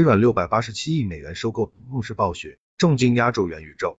微软六百八十七亿美元收购动视暴雪，重金压住元宇宙。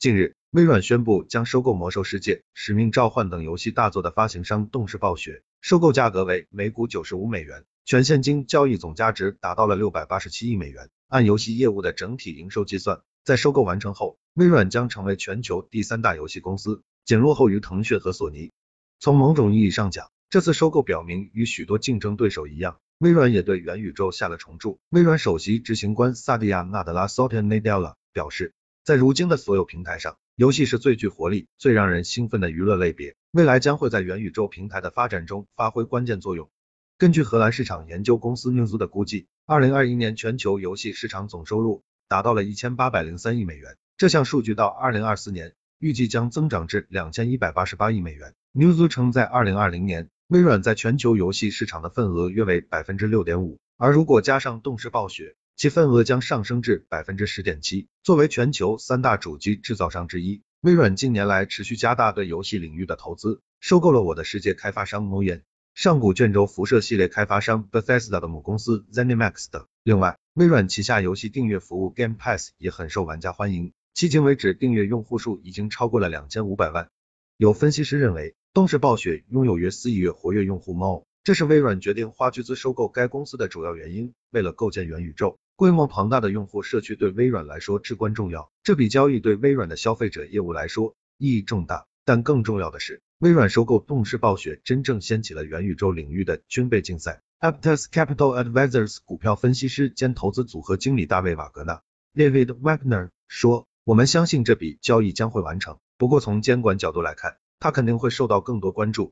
近日，微软宣布将收购《魔兽世界》《使命召唤》等游戏大作的发行商动视暴雪，收购价格为每股九十五美元，全现金交易总价值达到了六百八十七亿美元。按游戏业务的整体营收计算，在收购完成后，微软将成为全球第三大游戏公司，仅落后于腾讯和索尼。从某种意义上讲，这次收购表明，与许多竞争对手一样，微软也对元宇宙下了重注。微软首席执行官萨蒂亚·纳德拉 （Satya Nadella） 表示，在如今的所有平台上，游戏是最具活力、最让人兴奋的娱乐类别，未来将会在元宇宙平台的发展中发挥关键作用。根据荷兰市场研究公司 Newzoo 的估计，二零二一年全球游戏市场总收入达到了一千八百零三亿美元，这项数据到二零二四年预计将增长至两千一百八十八亿美元。Newzoo 称，在二零二零年，微软在全球游戏市场的份额约为百分之六点五，而如果加上动视暴雪，其份额将上升至百分之十点七。作为全球三大主机制造商之一，微软近年来持续加大对游戏领域的投资，收购了我的世界开发商 Moyen、上古卷轴辐射系列开发商 Bethesda 的母公司 ZeniMax 等。另外，微软旗下游戏订阅服务 Game Pass 也很受玩家欢迎，迄今为止订阅用户数已经超过了两千五百万。有分析师认为，动视暴雪拥有约四亿月活跃用户猫，这是微软决定花巨资收购该公司的主要原因。为了构建元宇宙，规模庞大的用户社区对微软来说至关重要。这笔交易对微软的消费者业务来说意义重大。但更重要的是，微软收购动视暴雪真正掀起了元宇宙领域的军备竞赛。Aptus Capital Advisors 股票分析师兼投资组合经理大卫瓦格纳 David Wagner 说：“我们相信这笔交易将会完成，不过从监管角度来看。”他肯定会受到更多关注。